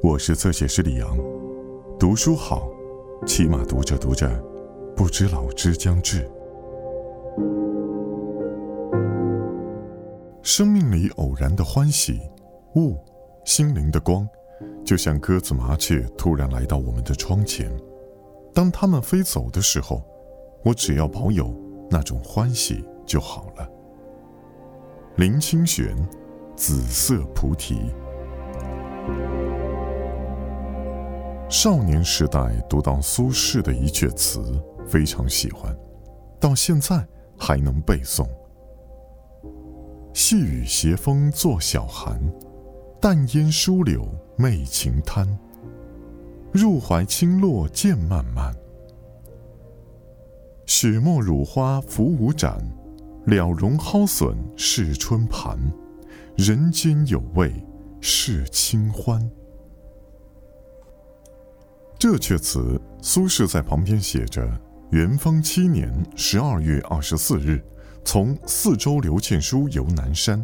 我是侧写师李阳，读书好，起码读着读着，不知老之将至。生命里偶然的欢喜，雾，心灵的光，就像鸽子、麻雀突然来到我们的窗前。当它们飞走的时候，我只要保有那种欢喜就好了。林清玄，《紫色菩提》。少年时代读到苏轼的一阙词，非常喜欢，到现在还能背诵。细雨斜风作晓寒，淡烟疏柳媚晴滩。入怀轻落渐漫漫，雪沫乳花浮舞展，了容蒿笋是春盘。人间有味是清欢。这阙词，苏轼在旁边写着：“元丰七年十二月二十四日。”从四周刘倩书游南山，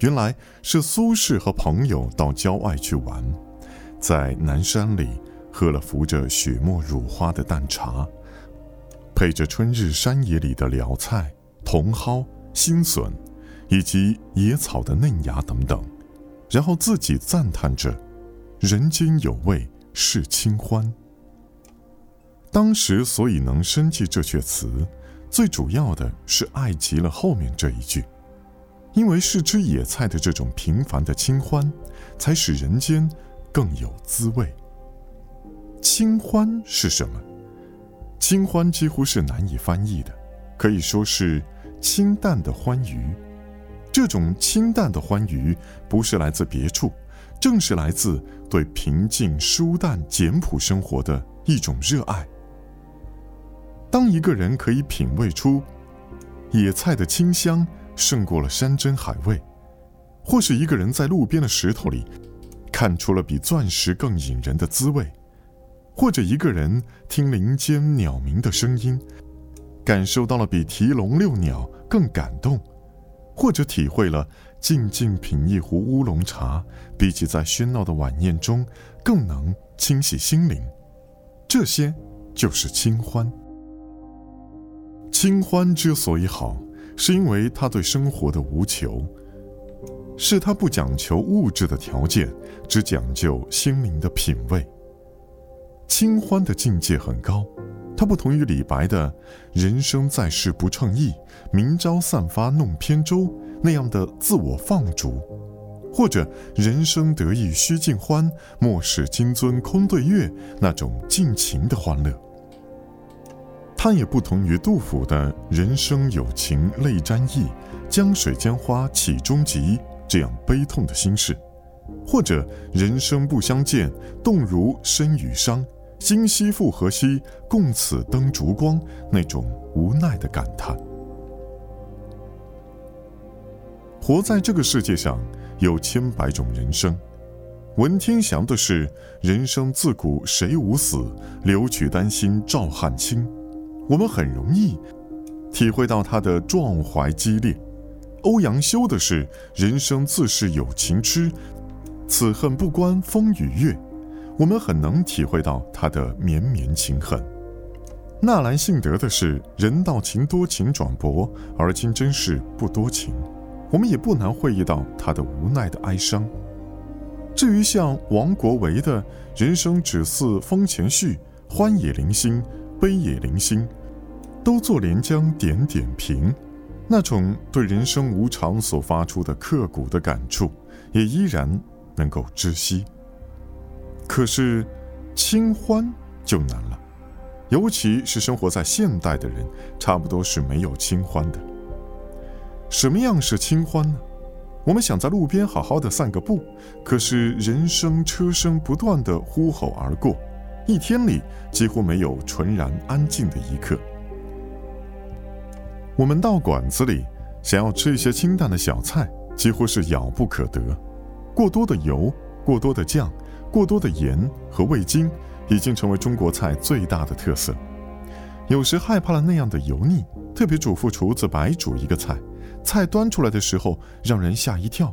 原来是苏轼和朋友到郊外去玩，在南山里喝了浮着雪沫乳花的淡茶，配着春日山野里的蓼菜、茼蒿、新笋，以及野草的嫩芽等等，然后自己赞叹着：“人间有味是清欢。”当时所以能生记这阙词。最主要的是爱极了后面这一句，因为是吃野菜的这种平凡的清欢，才使人间更有滋味。清欢是什么？清欢几乎是难以翻译的，可以说是清淡的欢愉。这种清淡的欢愉，不是来自别处，正是来自对平静、舒淡、简朴生活的一种热爱。当一个人可以品味出野菜的清香胜过了山珍海味，或是一个人在路边的石头里看出了比钻石更引人的滋味，或者一个人听林间鸟鸣的声音，感受到了比提笼遛鸟更感动，或者体会了静静品一壶乌龙茶，比起在喧闹的晚宴中更能清洗心灵，这些就是清欢。清欢之所以好，是因为他对生活的无求，是他不讲求物质的条件，只讲究心灵的品味。清欢的境界很高，它不同于李白的“人生在世不称意，明朝散发弄扁舟”那样的自我放逐，或者“人生得意须尽欢，莫使金樽空对月”那种尽情的欢乐。它也不同于杜甫的“人生有情泪沾衣，江水江花起终极”这样悲痛的心事，或者“人生不相见，动如参与商，今夕复何夕，共此灯烛光”那种无奈的感叹。活在这个世界上，有千百种人生。文天祥的是“人生自古谁无死，留取丹心照汗青”。我们很容易体会到他的壮怀激烈。欧阳修的是“人生自是有情痴，此恨不关风与月”，我们很能体会到他的绵绵情恨。纳兰性德的是“人道情多情转薄，而今真是不多情”，我们也不难会意到他的无奈的哀伤。至于像王国维的“人生只似风前絮，欢也零星。”悲也零星，都作连江点点平，那种对人生无常所发出的刻骨的感触，也依然能够知悉。可是，清欢就难了，尤其是生活在现代的人，差不多是没有清欢的。什么样是清欢呢？我们想在路边好好的散个步，可是人声车声不断的呼吼而过。一天里几乎没有纯然安静的一刻。我们到馆子里想要吃一些清淡的小菜，几乎是遥不可得。过多的油、过多的酱、过多的盐和味精，已经成为中国菜最大的特色。有时害怕了那样的油腻，特别嘱咐厨子白煮一个菜，菜端出来的时候让人吓一跳，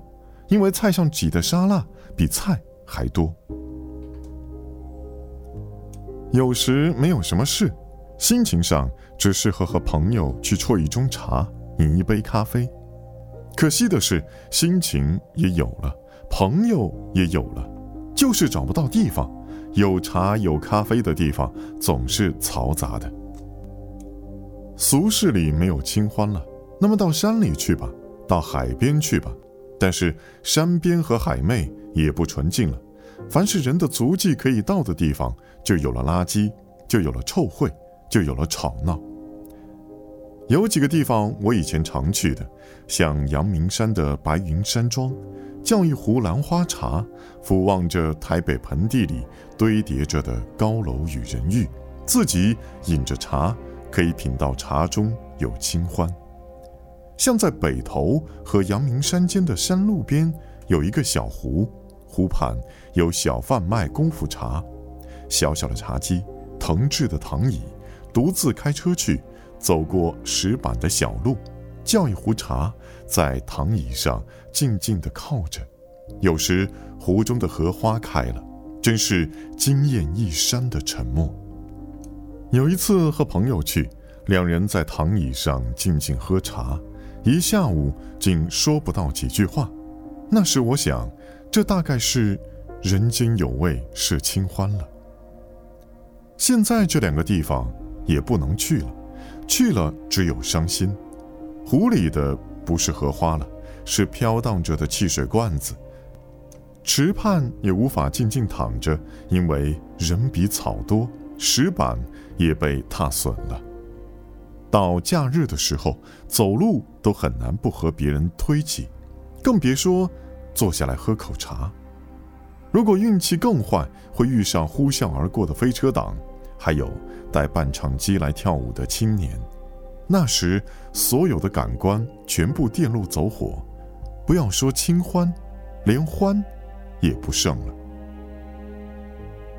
因为菜上挤的沙拉比菜还多。有时没有什么事，心情上只适合和朋友去啜一盅茶，饮一杯咖啡。可惜的是，心情也有了，朋友也有了，就是找不到地方。有茶有咖啡的地方总是嘈杂的。俗世里没有清欢了，那么到山里去吧，到海边去吧。但是山边和海妹也不纯净了。凡是人的足迹可以到的地方，就有了垃圾，就有了臭秽，就有了吵闹。有几个地方我以前常去的，像阳明山的白云山庄。叫一壶兰花茶，俯望着台北盆地里堆叠着的高楼与人欲，自己饮着茶，可以品到茶中有清欢。像在北头和阳明山间的山路边，有一个小湖，湖畔有小贩卖功夫茶，小小的茶几，藤制的躺椅，独自开车去，走过石板的小路。叫一壶茶，在躺椅上静静地靠着。有时湖中的荷花开了，真是惊艳一山的沉默。有一次和朋友去，两人在躺椅上静静喝茶，一下午竟说不到几句话。那时我想，这大概是人间有味是清欢了。现在这两个地方也不能去了，去了只有伤心。湖里的不是荷花了，是飘荡着的汽水罐子。池畔也无法静静躺着，因为人比草多，石板也被踏损了。到假日的时候，走路都很难不和别人推挤，更别说坐下来喝口茶。如果运气更坏，会遇上呼啸而过的飞车党，还有带伴唱机来跳舞的青年。那时，所有的感官全部电路走火，不要说清欢，连欢也不剩了。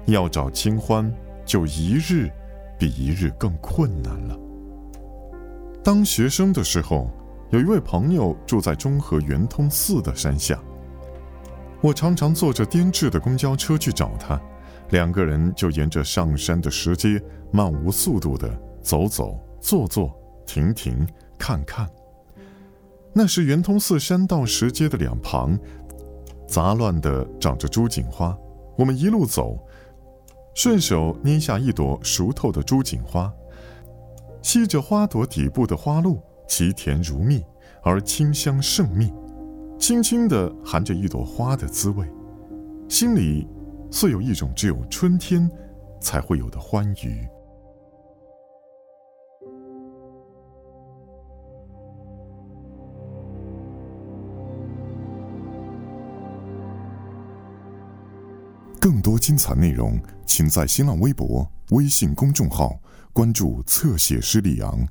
要找清欢，就一日比一日更困难了。当学生的时候，有一位朋友住在中和圆通寺的山下，我常常坐着颠制的公交车去找他，两个人就沿着上山的石阶，漫无速度的走走坐坐。停停看看，那时圆通寺山道石阶的两旁，杂乱的长着朱槿花。我们一路走，顺手捏下一朵熟透的朱槿花，吸着花朵底部的花露，其甜如蜜，而清香胜蜜，轻轻地含着一朵花的滋味，心里似有一种只有春天才会有的欢愉。更多精彩内容，请在新浪微博、微信公众号关注“侧写师李昂”。